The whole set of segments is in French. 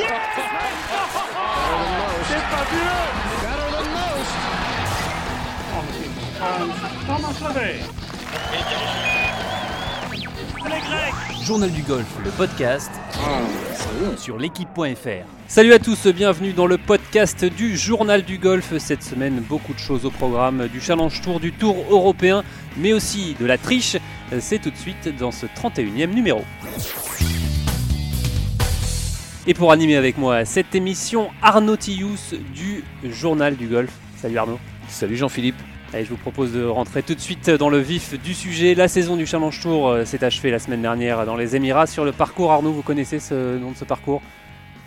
Yes C'est fabuleux Journal du golf, le podcast sur l'équipe.fr. Salut à tous, bienvenue dans le podcast du Journal du golf. Cette semaine, beaucoup de choses au programme du Challenge Tour, du Tour européen, mais aussi de la triche. C'est tout de suite dans ce 31e numéro. Et pour animer avec moi cette émission, Arnaud Tillous du Journal du Golf. Salut Arnaud. Salut Jean-Philippe. Allez, je vous propose de rentrer tout de suite dans le vif du sujet. La saison du Challenge Tour euh, s'est achevée la semaine dernière dans les Émirats sur le parcours. Arnaud, vous connaissez ce nom de ce parcours?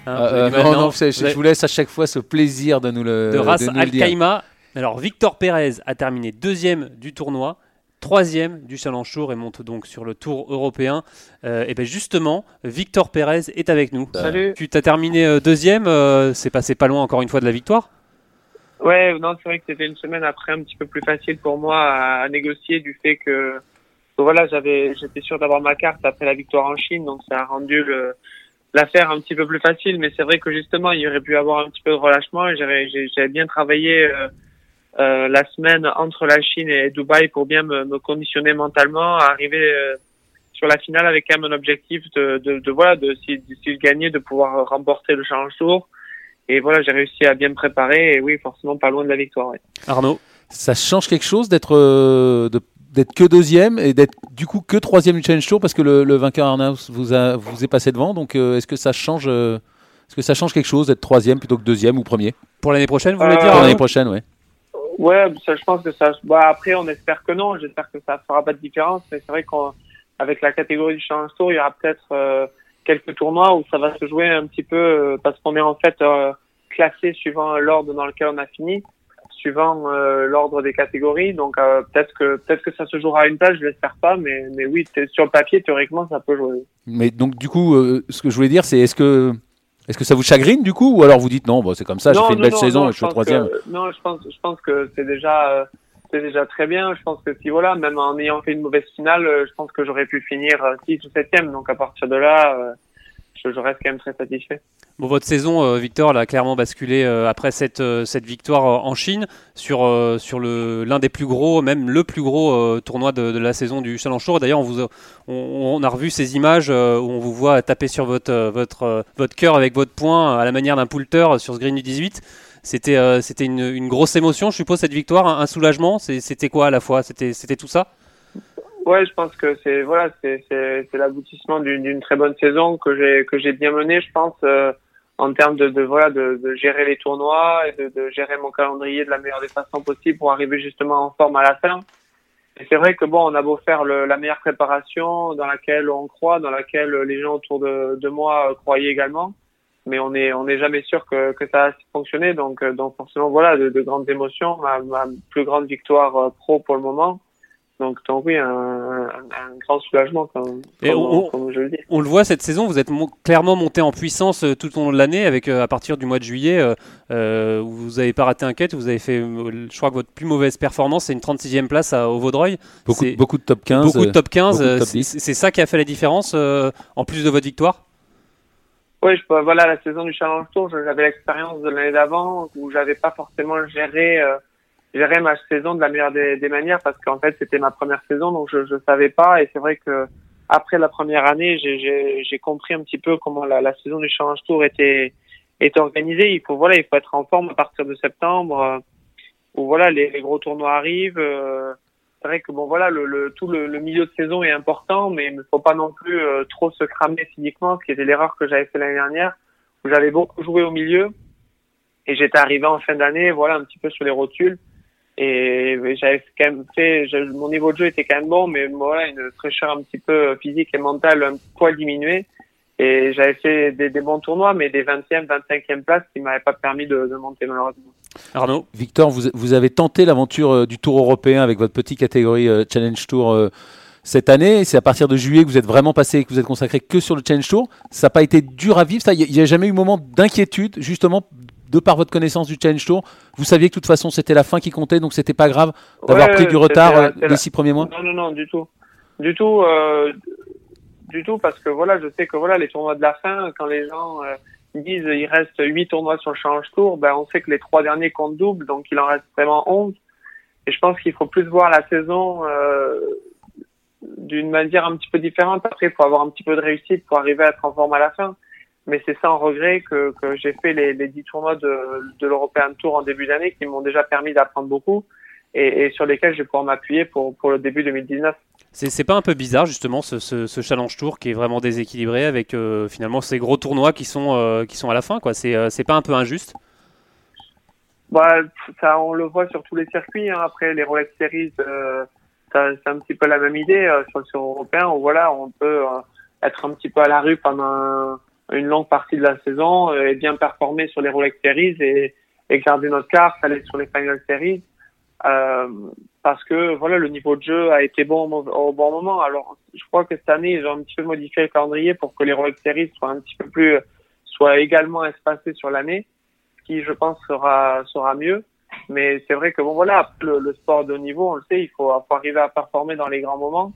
Hein, euh, euh, non, non, je, je, vous laisse à chaque fois ce plaisir de nous le De Ras de nous Al le dire. Khaimah. Alors, Victor Pérez a terminé deuxième du tournoi, troisième du Challenge Tour et monte donc sur le Tour européen. Euh, et bien justement, Victor Pérez est avec nous. Salut. Tu t'as terminé euh, deuxième, euh, c'est passé pas loin encore une fois de la victoire? Ouais, non, c'est vrai que c'était une semaine après un petit peu plus facile pour moi à, à négocier du fait que, voilà, j'avais, j'étais sûr d'avoir ma carte après la victoire en Chine, donc ça a rendu le, l'affaire un petit peu plus facile. Mais c'est vrai que justement, il y aurait pu avoir un petit peu de relâchement et j'avais, bien travaillé euh, euh, la semaine entre la Chine et Dubaï pour bien me, me conditionner mentalement à arriver euh, sur la finale avec quand même un objectif de, de, de voilà, de si, si je gagnais, de pouvoir remporter le Challenge Tour. Et voilà, j'ai réussi à bien me préparer et oui, forcément pas loin de la victoire. ouais. Arnaud? Ça change quelque chose d'être euh, de- d'être que deuxième et d'être du coup que troisième du Challenge Tour parce que le, le vainqueur Arnaus vous a vous est passé devant. Donc euh, est-ce que ça change euh, est-ce que ça change quelque chose d'être troisième plutôt que deuxième ou premier? Pour l'année prochaine, vous voulez Euh, dire pour l'année Arnaud prochaine Ouais. Ouais, je pense que ça. Bah, après, on espère que non. J'espère que ça fera pas de différence. Mais c'est vrai qu'avec la catégorie du Challenge Tour, il y aura peut-être euh, quelques tournois où ça va se jouer un petit peu euh, parce qu'on est en fait euh, classé suivant l'ordre dans lequel on a fini, suivant euh, l'ordre des catégories. Donc euh, peut-être que peut-être que ça se jouera à une place. Je l'espère pas, mais mais oui, sur le papier, théoriquement, ça peut jouer. Mais donc du coup euh, ce que je voulais dire c'est est-ce que est-ce que ça vous chagrine du coup ou alors vous dites non bon, c'est comme ça j'ai fait une non, belle non, saison non, et je suis troisième. non, je pense, je pense que c'est déjà, euh, c'est déjà très bien. Je pense que si voilà, même en ayant fait une mauvaise finale, euh, je pense que j'aurais pu finir euh, 6 ou 7 Donc à partir de là, euh, je, reste quand même très satisfait. Bon, votre saison, euh, Victor, elle a clairement basculé euh, après cette, euh, cette victoire en Chine sur, sur l'un des plus gros, même le plus gros tournoi de, la saison du Challenge Tour. D'ailleurs, on, vous on, a revu ces images où on vous voit taper sur votre, votre, votre cœur avec votre poing à la manière d'un poulter sur ce green du 18. C'était une, une grosse émotion, je suppose, cette victoire, un, un soulagement? C'était quoi à la fois? C'était tout ça? Ouais, je pense que c'est voilà, c'est c'est l'aboutissement d'une très bonne saison que j'ai que j'ai bien menée, je pense, euh, en termes de, de voilà de, de gérer les tournois et de, de gérer mon calendrier de la meilleure des façons possibles pour arriver justement en forme à la fin. Et c'est vrai que bon, on a beau faire le, la meilleure préparation dans laquelle on croit, dans laquelle les gens autour de, de moi euh, croyaient également, mais on est on n'est jamais sûr que, que ça va fonctionner. Donc euh, donc forcément voilà de, de grandes émotions, ma, ma plus grande victoire euh, pro pour le moment. Donc, donc oui, un, un, un grand soulagement, comme, Et comme, on- comme je le dis. On le voit cette saison, vous êtes clairement monté en puissance euh, tout au long de l'année, avec euh, à partir du mois de juillet, euh, euh, où vous n'avez pas raté un cut, vous avez fait, je crois que votre plus mauvaise performance, c'est une 36e place à, au Vaudreuil. Beaucoup, beaucoup de top 15. Beaucoup de top 15, beaucoup de euh, top c'est 10. c'est ça qui a fait la différence, euh, en plus de votre victoire? Oui, je, peux- voilà, la saison du Challenge Tour, j'avais l'expérience de l'année d'avant où j'avais pas forcément géré, euh, géré ma saison de la meilleure des, des manières parce qu'en fait c'était ma première saison donc je je savais pas et c'est vrai que après la première année j'ai j'ai j'ai compris un petit peu comment la, la saison du Challenge Tour était est organisée. Il faut voilà, il faut être en forme à partir de septembre euh, où voilà les, les gros tournois arrivent. euh, c'est vrai que bon voilà le, le tout le, le milieu de saison est important mais il ne faut pas non plus euh, trop se cramer physiquement ce qui était l'erreur que j'avais fait l'année dernière où j'avais beaucoup joué au milieu et j'étais arrivé en fin d'année voilà un petit peu sur les rotules et j'avais quand même fait mon niveau de jeu était quand même bon mais voilà une fraîcheur un petit peu physique et mentale un poil diminuée et j'avais fait des, des bons tournois mais des 20e 25e places qui m'avaient pas permis de, de monter malheureusement Arnaud Victor, vous, vous avez tenté l'aventure euh, du Tour européen avec votre petite catégorie euh, Challenge Tour euh, cette année. C'est à partir de juillet que vous êtes vraiment passé, que vous êtes consacré que sur le Challenge Tour. Ça n'a pas été dur à vivre. ça? Il n'y a, jamais eu moment d'inquiétude, justement, de par votre connaissance du Challenge Tour. Vous saviez que de toute façon c'était la fin qui comptait, donc c'était pas grave d'avoir Ouais, pris du retard euh, les la- six premiers mois. Non, non, non, du tout. Du tout, euh, du tout, parce que voilà, je sais que voilà, les tournois de la fin, quand les gens, euh, disent il reste huit tournois sur le Challenge Tour, ben on sait que les trois derniers comptent double, donc il en reste vraiment 11. Et je pense qu'il faut plus voir la saison euh, d'une manière un petit peu différente. Après, il faut avoir un petit peu de réussite pour arriver à être en forme à la fin. Mais c'est sans regret que, que j'ai fait les, les 10 tournois de, de l'European Tour en début d'année qui m'ont déjà permis d'apprendre beaucoup et, et, sur lesquels je vais pouvoir m'appuyer pour, pour le début 2019. C'est pas un peu bizarre justement ce, ce, ce, challenge tour qui est vraiment déséquilibré avec euh, finalement ces gros tournois qui sont, euh, qui sont à la fin quoi. C'est euh, pas un peu injuste? Bah, ça, on le voit sur tous les circuits. Hein. Après les Rolex Series, c'est un petit peu la même idée sur le sur européen où voilà, on peut être un petit peu à la rue pendant une longue partie de la saison euh, et bien performer sur les Rolex Series et, et garder notre carte, aller sur les Final Series. Euh, parce que voilà le niveau de jeu a été bon au, bon moment. Alors je crois que cette année ils ont un petit peu modifié le calendrier pour que les Rolex Series soient un petit peu plus soient également espacés sur l'année, ce qui je pense sera sera mieux. Mais c'est vrai que bon voilà le, le, sport de haut niveau on le sait il faut, faut arriver à performer dans les grands moments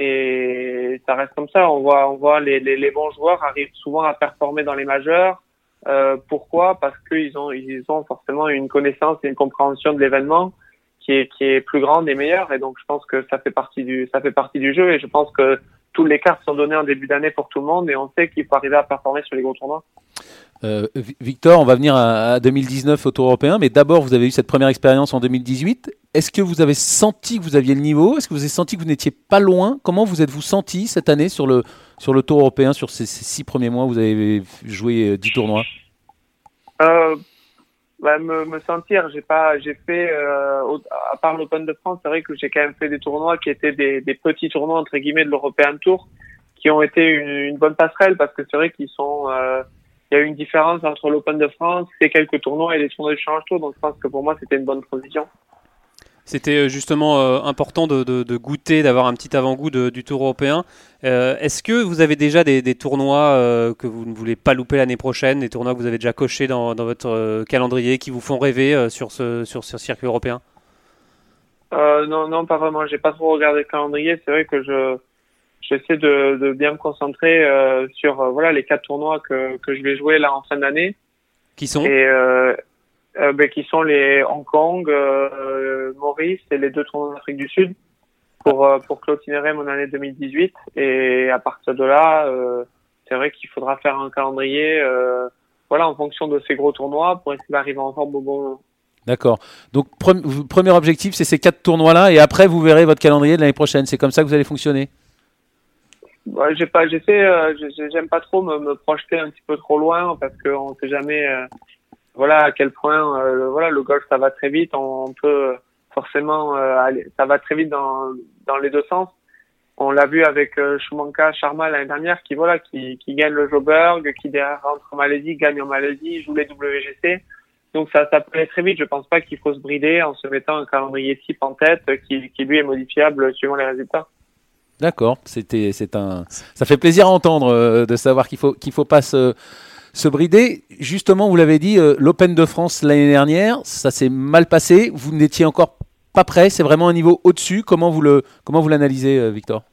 et ça reste comme ça. On voit, on voit les, bons joueurs arrivent souvent à performer dans les majeurs. Euh, pourquoi? Parce qu'ils ont, ils ont forcément une connaissance et une compréhension de l'événement qui est, qui est plus grande et meilleure. Et donc, je pense que ça fait partie du, ça fait partie du jeu. Et je pense que toutes les cartes sont données en début d'année pour tout le monde et on sait qu'il faut arriver à performer sur les gros tournois. Euh, Victor, on va venir à, 2019 au Tour européen, mais d'abord, vous avez eu cette première expérience en 2018. Est-ce que vous avez senti que vous aviez le niveau? Est-ce que vous avez senti que vous n'étiez pas loin? Comment vous êtes-vous senti cette année sur le, sur le Tour européen, sur ces, six premiers mois Vous avez joué 10 tournois? Euh, bah, me, sentir, j'ai pas, j'ai fait, euh, à part l'Open de France, c'est vrai que j'ai quand même fait des tournois qui étaient des, petits tournois entre guillemets de l'European Tour, qui ont été une, bonne passerelle parce que c'est vrai qu'ils sont euh, il y a eu une différence entre l'Open de France, et quelques tournois et les tournois du Challenge Tour. Donc je pense que pour moi, c'était une bonne transition. C'était justement euh, important de, de, de goûter, d'avoir un petit avant-goût du Tour européen. Euh, Est-ce que vous avez déjà des, des tournois euh, que vous ne voulez pas louper l'année prochaine, des tournois que vous avez déjà cochés dans, dans votre euh, calendrier qui vous font rêver euh, sur, ce, sur ce circuit européen? Non, non, pas vraiment. J'ai pas trop regardé le calendrier. C'est vrai que je j'essaie de, de, bien me concentrer euh, sur euh, voilà les quatre tournois que, que je vais jouer là en fin d'année. Qui sont? Et, euh, ben, qui sont les Hong Kong, Maurice et les deux tournois d'Afrique du Sud pour pour clôturer mon année 2018. Et à partir de là, c'est vrai qu'il faudra faire un calendrier voilà en fonction de ces gros tournois pour essayer d'arriver en forme au bon moment. D'accord. Donc premier objectif, c'est ces quatre tournois-là, et après vous verrez votre calendrier de l'année prochaine. C'est comme ça que vous allez fonctionner? Ouais, j'ai pas, j'essaie, euh, j'aime pas trop me, me, projeter un petit peu trop loin parce qu'on sait jamais, euh, voilà, à quel point, euh, voilà, le golf ça va très vite, on, peut forcément aller, ça va très vite dans dans les deux sens. On l'a vu avec euh, Shumanka Sharma l'année dernière, qui voilà, qui, qui gagne le Joburg, qui derrière rentre en Malaisie, gagne en Malaisie, joue les WGC. Donc ça, ça peut aller très vite. Je pense pas qu'il faut se brider en se mettant un calendrier type en tête qui, qui lui est modifiable suivant les résultats. D'accord, c'était, c'est un, ça fait plaisir à entendre euh, de savoir qu'il faut qu'il faut pas se, se brider. Justement, vous l'avez dit, euh, l'Open de France l'année dernière, ça s'est mal passé. Vous n'étiez encore pas prêt. C'est vraiment un niveau au-dessus. Comment vous le, comment vous l'analysez, euh, Victor?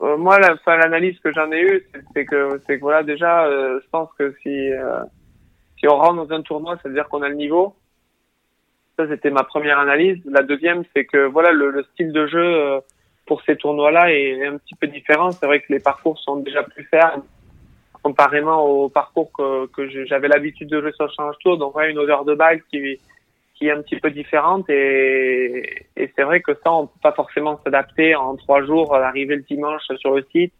Moi, la, l'analyse que j'en ai eue, c'est que, c'est que voilà, déjà, je pense que si si on rentre dans un tournoi, ça veut dire qu'on a le niveau. Ça, c'était ma première analyse. La deuxième, c'est que voilà, le style de jeu pour ces tournois-là est un petit peu différent. C'est vrai que les parcours sont déjà plus fermes comparément au parcours que, que j'avais l'habitude de jouer sur le Challenge Tour. Donc, ouais, une odeur de balle qui, qui est un petit peu différente et, et c'est vrai que ça, on peut pas forcément s'adapter en trois jours, arriver le dimanche sur le site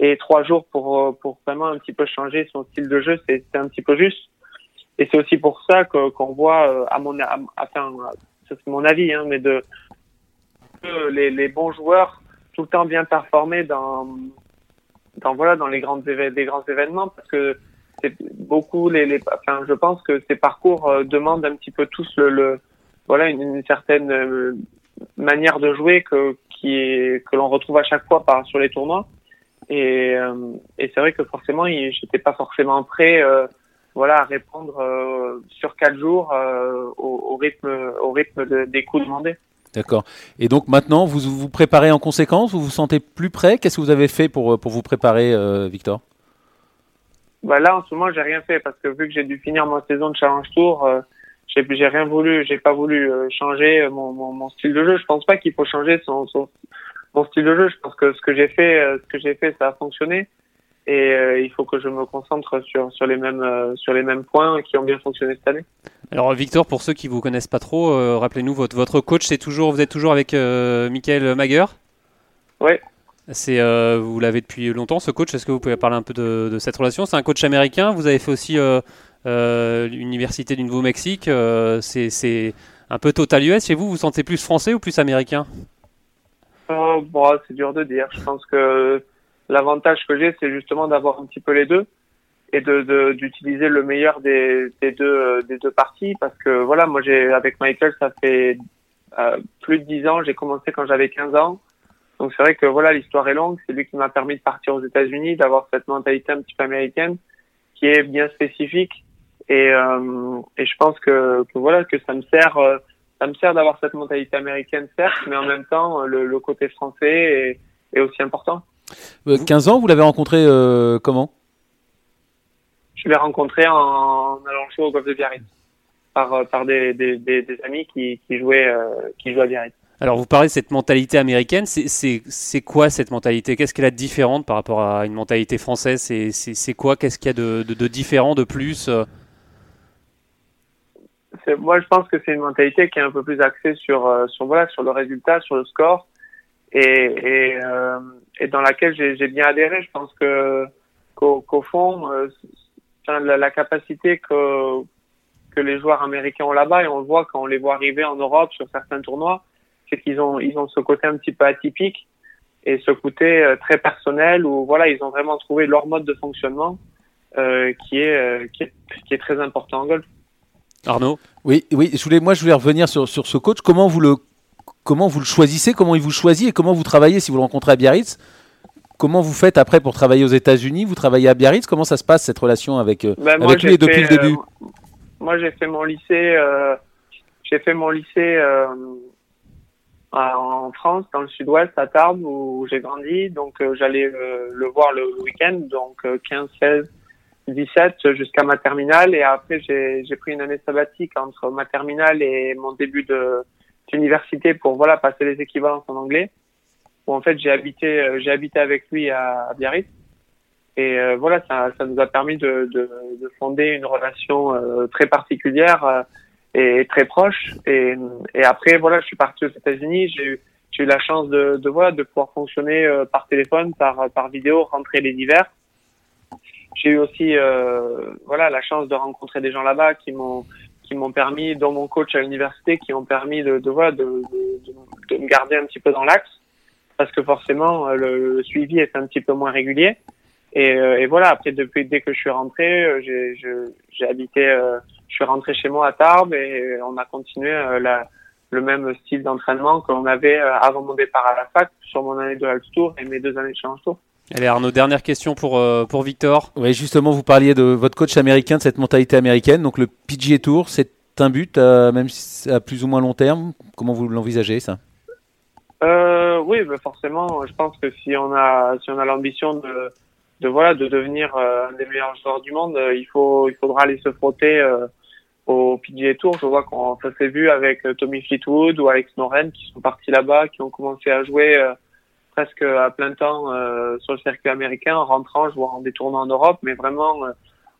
et trois jours pour, pour vraiment un petit peu changer son style de jeu, c'est un petit peu juste. Et c'est aussi pour ça qu'on voit, à mon, à, enfin, c'est mon avis, hein, mais de, les, les, bons joueurs tout le temps bien performer dans, dans voilà dans les grandes des grands événements parce que c'est beaucoup les, les enfin je pense que ces parcours euh, demandent un petit peu tous le, le voilà une, une, certaine euh, manière de jouer que qui est que l'on retrouve à chaque fois par sur les tournois et, euh, et c'est vrai que forcément j'étais pas forcément prêt voilà à répondre sur quatre jours au, au, rythme au rythme de, des coups demandés. D'accord. Et donc maintenant, vous vous préparez en conséquence Vous vous sentez plus prêt? Qu'est-ce que vous avez fait pour, pour vous préparer, euh, Victor? Bah là, en ce moment, j'ai rien fait parce que vu que j'ai dû finir ma saison de Challenge Tour, euh, j'ai rien voulu, j'ai pas voulu euh, changer mon, mon, style de jeu. Je pense pas qu'il faut changer son, son, mon style de jeu. Je pense que ce que j'ai fait, euh, ce que j'ai fait, ça a fonctionné. Et euh, il faut que je me concentre sur, sur les mêmes euh, sur les mêmes points qui ont bien fonctionné cette année. Alors Victor, pour ceux qui vous connaissent pas trop, euh, rappelez-nous votre votre coach, c'est toujours vous êtes toujours avec Michael Mager. Ouais. C'est vous l'avez depuis longtemps ce coach. Est-ce que vous pouvez parler un peu de, de cette relation? C'est un coach américain. Vous avez fait aussi l'université du Nouveau-Mexique. C'est c'est un peu total US. Chez vous, vous vous sentez plus français ou plus américain? Euh, bon, c'est dur de dire. Je pense que l'avantage que j'ai, c'est justement d'avoir un petit peu les deux et de d'utiliser le meilleur des, des deux euh, des deux parties parce que voilà, moi j'ai avec Michael, ça fait euh, plus de 10 ans. J'ai commencé quand j'avais 15 ans. Donc c'est vrai que voilà, l'histoire est longue. C'est lui qui m'a permis de partir aux États-Unis, d'avoir cette mentalité un petit peu américaine qui est bien spécifique. Et, euh, et je pense que, que voilà que ça me sert euh, ça me sert d'avoir cette mentalité américaine certes, mais en même temps le, le côté français est, est aussi important. Euh, 15 ans, vous l'avez rencontré euh, comment? Je l'ai rencontré en, allant jouer au golf de Biarritz par euh, par des, des, des, des amis qui, qui jouaient euh, qui jouaient à Biarritz. Alors vous parlez de cette mentalité américaine. C'est- quoi cette mentalité? Qu'est-ce qu'elle a de différente par rapport à une mentalité française? C'est quoi? Qu'est-ce qu'il y a de, de, de différent, de plus euh? Moi, je pense que c'est une mentalité qui est un peu plus axée sur euh, sur voilà sur le résultat, sur le score, et et, euh, et dans laquelle j'ai bien adhéré. Je pense que qu'au fond, euh, la, la capacité que que les joueurs américains ont là-bas, et on le voit quand on les voit arriver en Europe sur certains tournois, c'est qu'ils ont ils ont ce côté un petit peu atypique et ce côté euh, très personnel où voilà ils ont vraiment trouvé leur mode de fonctionnement euh, qui est euh, qui est qui est très important en golf. Arnaud? Oui, oui. Je voulais, moi, je voulais revenir sur, sur ce coach. Comment vous le comment vous le choisissez Comment il vous choisit et comment vous travaillez si vous le rencontrez à Biarritz Comment vous faites après pour travailler aux États-Unis? Vous travaillez à Biarritz? Comment ça se passe cette relation avec euh, Ben, avec lui depuis fait, le début? euh, moi, j'ai fait mon lycée. Euh, j'ai fait mon lycée en France, dans le Sud-Ouest, à Tarbes, où j'ai grandi. Donc, j'allais le voir le week-end, donc euh, 15, 16, 17 jusqu'à ma terminale. Et après, j'ai pris une année sabbatique entre ma terminale et mon début de d'université pour voilà passer les équivalences en anglais. Où en fait, j'ai habité euh, j'ai habité avec lui à, Biarritz. Et euh, voilà, ça, ça nous a permis de, de, de fonder une relation euh, très particulière et très proche. Et, après, voilà, je suis parti aux États-Unis. J'ai eu, eu la chance de, de voilà, de pouvoir fonctionner par téléphone, par par vidéo, rentrer les hivers. J'ai eu aussi, voilà, la chance de rencontrer des gens là-bas qui m'ont qui m'ont permis, dont mon coach à l'université, qui ont permis de, de de, me garder un petit peu dans l'axe, parce que forcément euh, le, suivi est un petit peu moins régulier. Et, euh, voilà, après, depuis dès que je suis rentré, euh, j'ai habité, je suis rentré chez moi à Tarbes et on a continué le même style d'entraînement que l'on avait avant mon départ à la fac sur mon année de Half Tour et mes deux années de Challenge Tour. Allez Arnaud, dernière question pour, euh, pour Victor. Oui, justement, vous parliez de votre coach américain, de cette mentalité américaine. Donc le PGA Tour, c'est un but, euh, même si- à plus ou moins long terme. Comment vous l'envisagez ça? Euh, oui, bah forcément, je pense que si on a si on a l'ambition de de voilà de devenir euh, un des meilleurs joueurs du monde, il faut il faudra aller se frotter euh, au PGA Tour. Je vois qu'on ça s'est vu avec Tommy Fleetwood ou Alex Noren qui sont partis là-bas, qui ont commencé à jouer euh, presque à plein temps euh, sur le circuit américain, en rentrant, jouant des tournois en Europe, mais vraiment euh,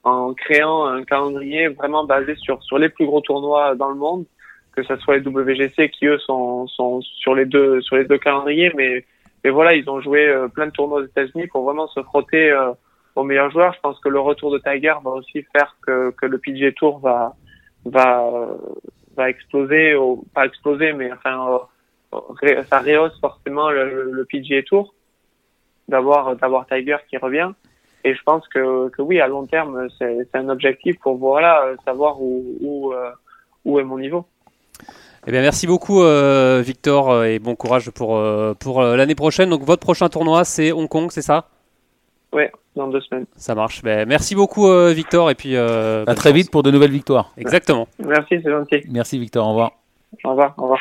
en créant un calendrier vraiment basé sur sur les plus gros tournois dans le monde que ce soit les WGC qui eux sont, sont sur les deux sur les deux calendriers, mais mais voilà ils ont joué euh, plein de tournois aux États-Unis pour vraiment se frotter euh, aux meilleurs joueurs. Je pense que le retour de Tiger va aussi faire que que le PGA Tour va va va exploser, ou, pas exploser, mais enfin euh, ça rehausse forcément le, le, PGA Tour d'avoir d'avoir Tiger qui revient. Et je pense que, que oui, à long terme, c'est c'est un objectif pour voilà savoir où où, euh, où est mon niveau. Eh bien, merci beaucoup euh, Victor euh, et bon courage pour, euh, pour euh, l'année prochaine. Donc votre prochain tournoi c'est Hong Kong, c'est ça? Ouais, dans deux semaines. Ça marche. Ben, merci beaucoup euh, Victor et puis euh, À très chance. vite pour de nouvelles victoires. Exactement. Merci, c'est gentil. Merci Victor, au revoir. Au revoir, au revoir.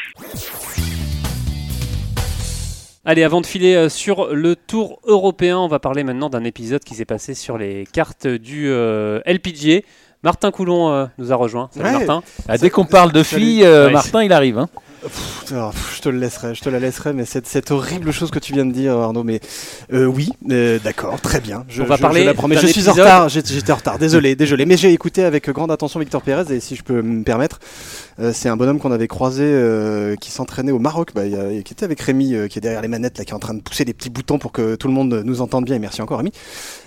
Allez, avant de filer sur le tour européen, on va parler maintenant d'un épisode qui s'est passé sur les cartes du LPGA. Martin Coulon nous a rejoint. Salut Martin. Ah, dès qu'on parle de filles, Martin il arrive. Hein je te le laisserai, je te la laisserai, mais cette, cette, horrible chose que tu viens de dire, Arnaud. Mais euh, oui, euh, d'accord, très bien. Je, On va parler. Je, je suis en retard. J'étais en retard. Désolé, désolé. Mais j'ai écouté avec grande attention Victor Pérez et si je peux me permettre, euh, c'est un bonhomme qu'on avait croisé qui s'entraînait au Maroc, bah, qui était avec Rémi, qui est derrière les manettes, là, qui est en train de pousser des petits boutons pour que tout le monde nous entende bien. Et merci encore, Rémi.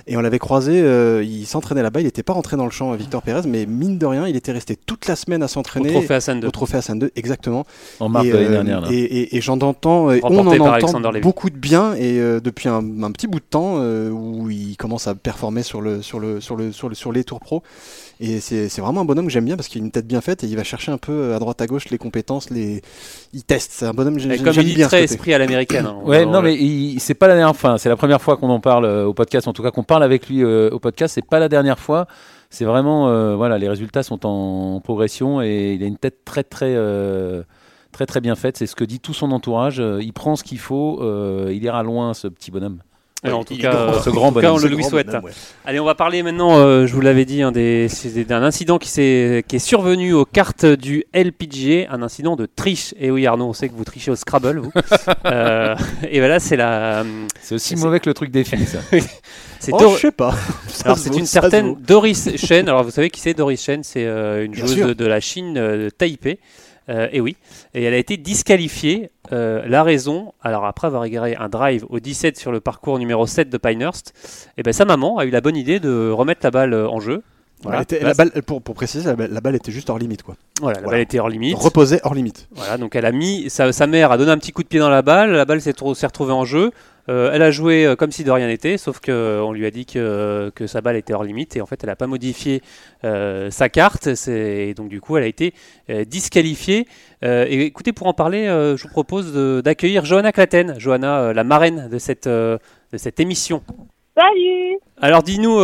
Et on l'avait croisé, il s'entraînait là-bas. Il n'était pas rentré dans le champ, Victor Pérez, mais mine de rien, il était resté toute la semaine à s'entraîner. Au trophée Hassan 2. Au trophée Hassan 2, exactement. En mars de l'année dernière. Et, j'en entends, on en entend beaucoup de bien et euh, depuis un, petit bout de temps euh, où il commence à performer sur le sur le sur le sur, le, sur les tours pro. Et c'est vraiment un bonhomme que j'aime bien parce qu'il a une tête bien faite et il va chercher un peu à droite à gauche les compétences, les il teste. C'est un bonhomme que j'aime bien. Comme il dit très esprit à l'américaine. Hein. ouais, non mais c'est pas la dernière fois. C'est la première fois qu'on en parle euh, au podcast. En tout cas, qu'on parle avec lui au podcast. C'est pas la dernière fois c'est vraiment voilà les résultats sont en progression et il a une tête très très très très bien faite. C'est ce que dit tout son entourage. Euh, il prend ce qu'il faut. Euh, il ira loin, ce petit bonhomme. en tout cas, ce grand bonhomme. on le lui souhaite. Allez, on va parler maintenant, euh, je vous l'avais dit, d'un incident qui, est, qui est survenu aux cartes du LPGA, un incident de triche. Et oui, Arnaud, on sait que vous trichez au Scrabble, vous. et voilà, c'est la. C'est aussi mauvais que le truc des filles, ça. c'est oh, je sais pas. Alors, c'est une certaine Doris Chen. Alors, vous savez qui c'est Doris Chen? C'est une joueuse de, la Chine, de Taipei. Euh, et oui, et elle a été disqualifiée. Euh, la raison, alors après avoir égaré un drive au 17 sur le parcours numéro 7 de Pinehurst, et eh ben sa maman a eu la bonne idée de remettre la balle en jeu. Voilà. la balle, pour, pour, préciser, la balle, était juste hors limite. Quoi. Voilà, la balle était hors limite. Reposée hors limite. Voilà, donc elle a mis, sa, sa, mère a donné un petit coup de pied dans la balle, la balle s'est retrouvée en jeu. Euh, elle a joué euh, comme si de rien n'était, sauf qu'on euh, lui a dit que, que, sa balle était hors limite et en fait elle n'a pas modifié sa carte. Et donc du coup elle a été disqualifiée. et écoutez, pour en parler, je vous propose d'accueillir Johanna Claten, Johanna, la marraine de cette, de cette émission. Salut Alors dis-nous,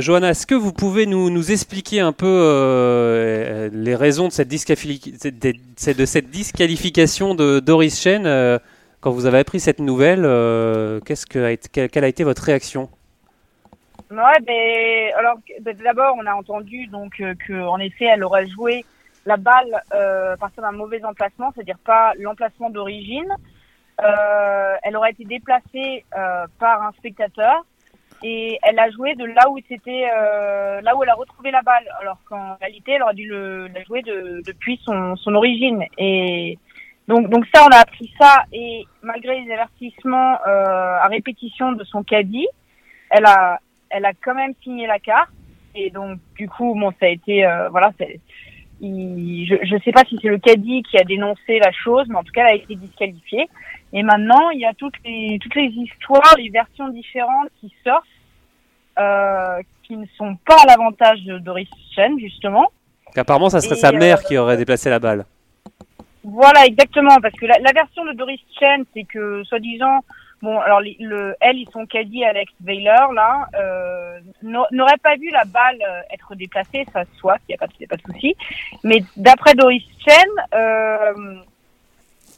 Johanna, est-ce que vous pouvez nous, nous expliquer un peu les raisons de cette, de cette disqualification de Doris Chen quand vous avez appris cette nouvelle, euh, quelle, a été votre réaction? Ouais, ben, alors ben, d'abord on a entendu donc euh, que en effet elle aurait joué la balle euh, à partir d'un mauvais emplacement, c'est-à-dire pas l'emplacement d'origine. Euh, elle aurait été déplacée par un spectateur et elle a joué de là où c'était là où elle a retrouvé la balle, alors qu'en réalité elle aurait dû la jouer de, depuis son, son origine. Et donc, donc ça, on a appris ça et malgré les avertissements euh, à répétition de son caddie, elle a, elle a quand même signé la carte. Et donc, du coup, bon, ça a été, euh, voilà, il, je ne sais pas si c'est le caddie qui a dénoncé la chose, mais en tout cas, elle a été disqualifiée. Et maintenant, il y a toutes les, toutes les histoires, les versions différentes qui sortent, euh, qui ne sont pas à l'avantage de Doris Chen, justement. Apparemment, ça serait sa mère qui aurait déplacé la balle. Voilà, exactement, parce que la, la version de Doris Chen, c'est que, soi-disant, bon, alors le, elle, ils sont caddie Alex Weiler, là, euh, n'aurait pas vu la balle euh, être déplacée, ça soit, il n'y a pas, de, pas de souci. Mais d'après Doris Chen, euh,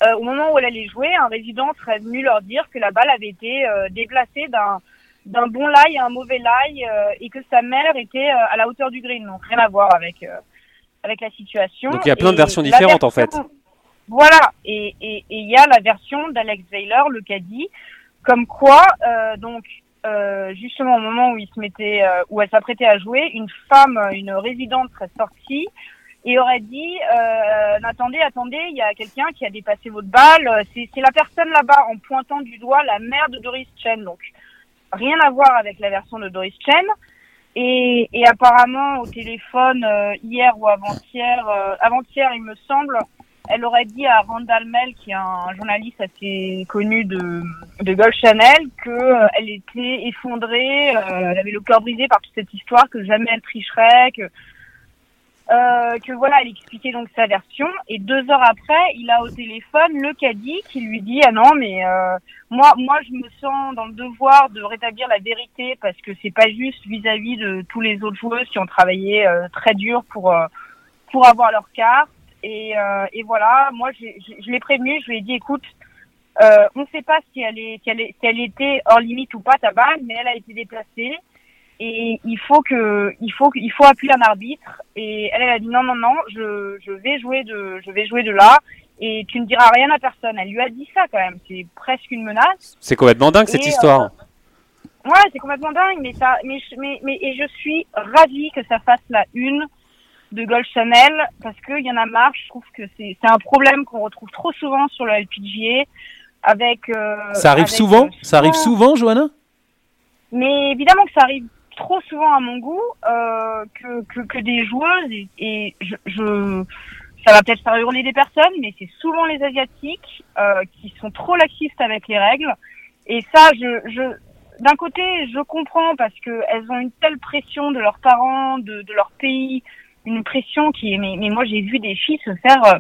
euh, au moment où elle allait jouer, un résident serait venu leur dire que la balle avait été euh, déplacée d'un d'un bon lie à un mauvais lie euh, et que sa mère était à la hauteur du green, donc rien à voir avec avec la situation. Donc il y a plein de versions différentes en fait. Voilà, et il et, y a la version d'Alex Weiler, le caddie, comme quoi, euh, donc, euh, justement au moment où il se mettait, euh, où elle s'apprêtait à jouer, une femme, une résidente serait sortie et aurait dit euh, attendez, attendez, il y a quelqu'un qui a dépassé votre balle. C'est la personne là-bas en pointant du doigt la mère de Doris Chen. Donc rien à voir avec la version de Doris Chen. Et, et apparemment au téléphone hier ou avant-hier, avant-hier il me semble, elle aurait dit à Randall Mel, qui est un journaliste assez connu de, de Gold Channel, que euh, elle était effondrée, euh, elle avait le cœur brisé par toute cette histoire, que jamais elle tricherait, que euh, que voilà, elle expliquait donc sa version. Et deux heures après, il a au téléphone le caddie qui lui dit ah non mais moi moi je me sens dans le devoir de rétablir la vérité parce que c'est pas juste vis-à-vis de tous les autres joueuses qui ont travaillé très dur pour pour avoir leur carte et, euh, et voilà, moi, je l'ai prévenu, je lui ai dit, écoute, Euh, on ne sait pas si elle, est, si, elle est, si elle était hors limite ou pas ta balle, mais elle a été déplacée. Et il faut que il faut il faut appuyer un arbitre. Et elle, elle a dit non non non je, je vais jouer de je vais jouer de là. Et tu ne diras rien à personne. Elle lui a dit ça quand même. C'est presque une menace. C'est complètement dingue cette Et, histoire. ouais c'est complètement dingue mais ça mais je- mais mais et je suis ravie que ça fasse la une de Gold Channel parce qu'il y en a marre je trouve que c'est c'est un problème qu'on retrouve trop souvent sur le LPGA avec euh, Ça arrive avec, souvent euh, Ça arrive souvent, Johanna? Mais évidemment que ça arrive trop souvent à mon goût euh, que, que, que des joueuses et, et je, je ça va peut-être faire hurler des personnes, mais c'est souvent les asiatiques euh, qui sont trop laxistes avec les règles. Et ça, je, je d'un côté, je comprends parce que elles ont une telle pression de leurs parents, de, de leur pays, une pression qui est. Mais, mais moi, j'ai vu des filles se faire euh,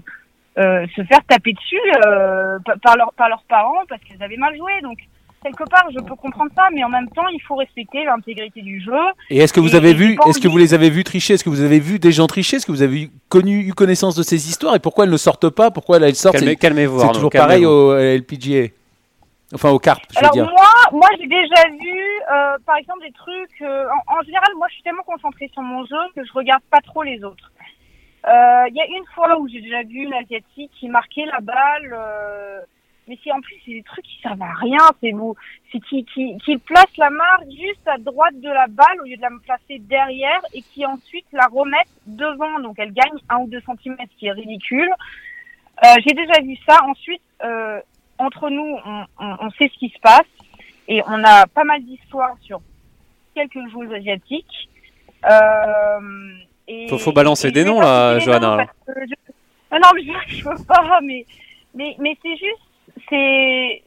euh, se faire taper dessus euh, pa- par, leur, par leurs parents parce qu'elles avaient mal joué. Donc quelque part, je peux comprendre ça, mais en même temps, il faut respecter l'intégrité du jeu. Et est-ce que vous Et- avez vu, est-ce que vous les avez vus tricher? Est-ce que vous avez vu des gens tricher? Est-ce que vous avez eu, connu, eu connaissance de ces histoires? Et pourquoi elles ne sortent pas? Pourquoi elles sortent? Calmez- Calmez-vous. c'est toujours pareil au LPGA. Enfin, au carp, je veux Alors dire. moi, moi j'ai déjà vu, euh, par exemple, des trucs. euh, en, en général, moi, je suis tellement concentrée sur mon jeu que je regarde pas trop les autres. Euh, Il y a une fois où j'ai déjà vu une asiatique qui marquait la balle, euh, mais c'est en plus c'est des trucs qui servent à rien. C'est vous, c'est qui, qui, qui place la marque juste à droite de la balle au lieu de la placer derrière et qui ensuite la remettent devant. Donc elle gagne un ou deux centimètres, ce qui est ridicule. Euh, j'ai déjà vu ça. Ensuite, entre nous, on, on, on sait ce qui se passe et on a pas mal d'histoires sur quelques joueuses asiatiques. Euh, et, Faut- faut balancer et des noms, là, Johanna. je- Ah non, mais je, je veux pas, mais, mais, mais c'est juste, c'est,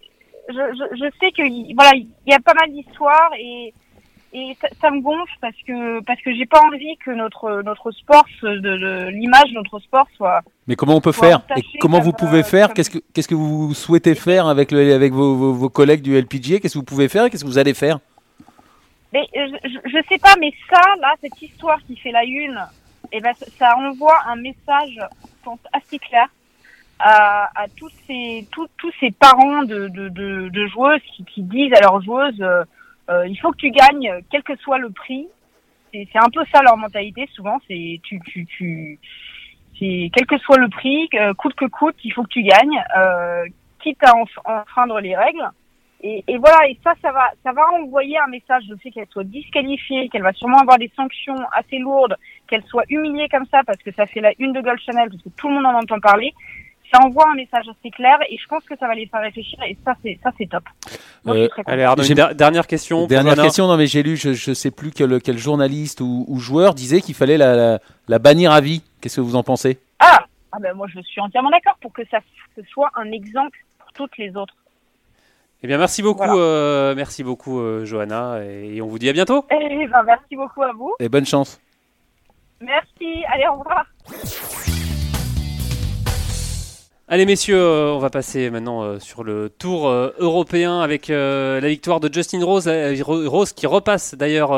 je, je, je sais que, voilà, il y a pas mal d'histoires et, et ça, ça me gonfle parce que, parce que j'ai pas envie que notre, notre sport, se- de, de- l'image de notre sport soit, Mais comment on peut faire Et comment comme, vous pouvez euh, faire Qu'est-ce que qu'est-ce que vous souhaitez faire avec le avec vos, vos, vos collègues du LPGA Qu'est-ce que vous pouvez faire et Qu'est-ce que vous allez faire Mais je, je, sais pas, mais ça, là, cette histoire qui fait la une, eh ben, ça- envoie un message, assez clair à, à tous ces tous, tous ces parents de, de, de, de joueuses qui, qui disent à leurs joueuses, euh, euh, il faut que tu gagnes, quel que soit le prix. C'est un peu ça leur mentalité. Souvent, c'est tu tu tu c'est quel que soit le prix, euh, coûte que coûte, il faut que tu gagnes, euh, quitte à enf- enfreindre les règles. Et, et voilà, et ça, ça va, ça va envoyer un message. Je sais qu'elle soit disqualifiée, qu'elle va sûrement avoir des sanctions assez lourdes, qu'elle soit humiliée comme ça parce que ça fait la une de Gold Channel, parce que tout le monde en entend parler. Ça envoie un message assez clair et je pense que ça va les faire réfléchir et ça, c'est, ça, c'est top. Moi, Euh. Allez, Arnaud, J'ai- une der- dernière question. Dernière question, non mais j'ai lu, je, je sais plus quel, quel journaliste ou, ou joueur disait qu'il fallait la, la, la bannir à vie. Qu'est-ce que vous en pensez? Ah, ah ben moi, je suis entièrement d'accord pour que ça ce soit un exemple pour toutes les autres. Eh bien, merci beaucoup, Voilà. euh, merci beaucoup, euh, Johanna, et on vous dit à bientôt. Eh ben, merci beaucoup à vous. Et bonne chance. Merci. Allez, au revoir. Allez messieurs, euh, on va passer maintenant euh, sur le tour euh, européen avec la victoire de Justin Rose, Ro- Rose qui repasse d'ailleurs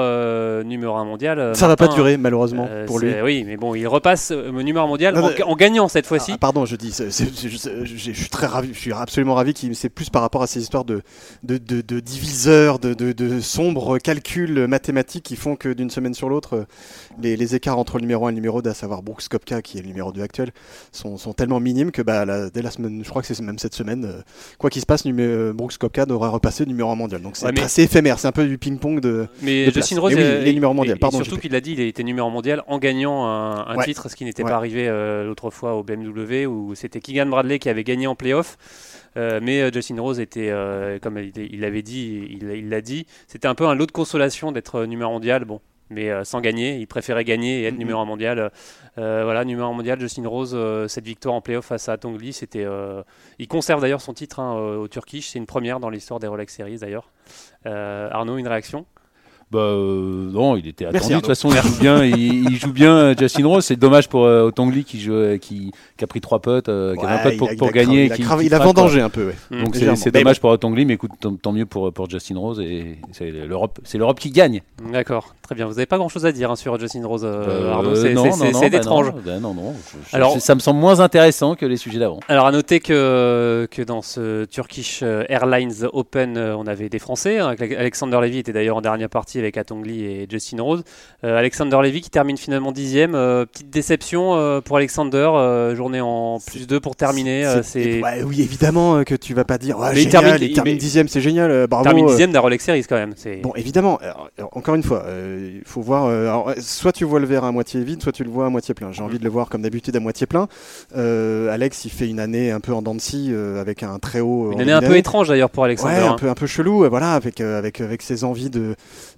numéro 1 mondial. Ça va pas Martin, durer malheureusement euh, pour lui. Oui, mais bon, il repasse numéro 1 mondial Non, en, gagnant cette fois-ci. Ah, pardon, je dis, je, je- je- je suis très ravi, je suis absolument ravi qu'il c'est plus par rapport à ces histoires de, de, de, de diviseurs, de, de, sombres calculs mathématiques qui font que d'une semaine sur l'autre, les, les écarts entre le numéro 1 et le numéro 2, à savoir Brooks Kopka, qui est le numéro 2 actuel, sont, sont tellement minimes que bah, la- dès la semaine, je crois que c'est même cette semaine, euh, quoi qu'il se passe, numé- euh, Brooks Kopka devrait repasser numéro 1 mondial. Donc c'est Ouais, assez éphémère, c'est un peu du ping-pong de. Mais de. Justin Rose Mais oui, est- il est numéro mondial, et- pardon, Et surtout qu'il a dit, il a été numéro mondial en gagnant un, un Ouais. titre, ce qui n'était Ouais. pas arrivé euh, l'autre fois au BMW où c'était Keegan Bradley qui avait gagné en playoff. Euh, mais euh, Justin Rose était, euh, comme il l'avait dit, il l'a dit, c'était un peu un lot de consolation d'être euh, numéro mondial. Bon, mais euh, sans gagner, il préférait gagner et être numéro un mondial. Euh, voilà, numéro un mondial, Justin Rose, euh, cette victoire en playoff face à Tongli, c'était. euh, il conserve d'ailleurs son titre hein, au Turkish, c'est une première dans l'histoire des Rolex Series d'ailleurs. Arnaud, une réaction? Bah euh, non, il était attendu. De toute façon, il joue bien. il, il joue bien, Justin Rose. C'est dommage pour euh, Otongli qui joue, euh, qui, qui a pris trois potes, euh, qui avait un pote il pour, a- a gagner. Il a, qui- il a vendangé un peu, ouais. Donc c'est Légèrement. c'est dommage pour Otongli, mais écoute, tant, tant mieux pour, pour Justin Rose et c'est l'Europe, c'est l'Europe qui gagne. D'accord, très bien. Vous n'avez pas grand-chose à dire hein, sur Justin Rose, euh, Euh, Arnaud. C'est bah étrange. non, bah non, non. Je- je- Alors- ça me semble moins intéressant que les sujets d'avant. Alors à noter que, que dans ce Turkish Airlines Open, on avait des Français. hein, Alexander Levy était d'ailleurs en dernière partie avec Atongli et Justin Rose. Euh, Alexander Levy qui termine finalement dixième. Euh, petite déception euh, pour Alexander. journée en plus 2 pour terminer. C'est Ouais, oui, évidemment que tu vas pas dire. Ouais, Mais il termine- il termine mais- dixième, c'est génial, bravo. termine dixième d'un Rolex Series quand même. Bon, évidemment, alors, encore une fois, euh, il faut voir. euh, alors, soit tu vois le verre à moitié vide, soit tu le vois à moitié plein. J'ai envie de le voir comme d'habitude à moitié plein. Euh, Alex, il fait une année un peu en dents de scie, avec un très haut. une année un peu étrange d'ailleurs pour Alexander. Ouais, un hein. peu, un peu chelou, voilà, avec, avec, avec ses envies de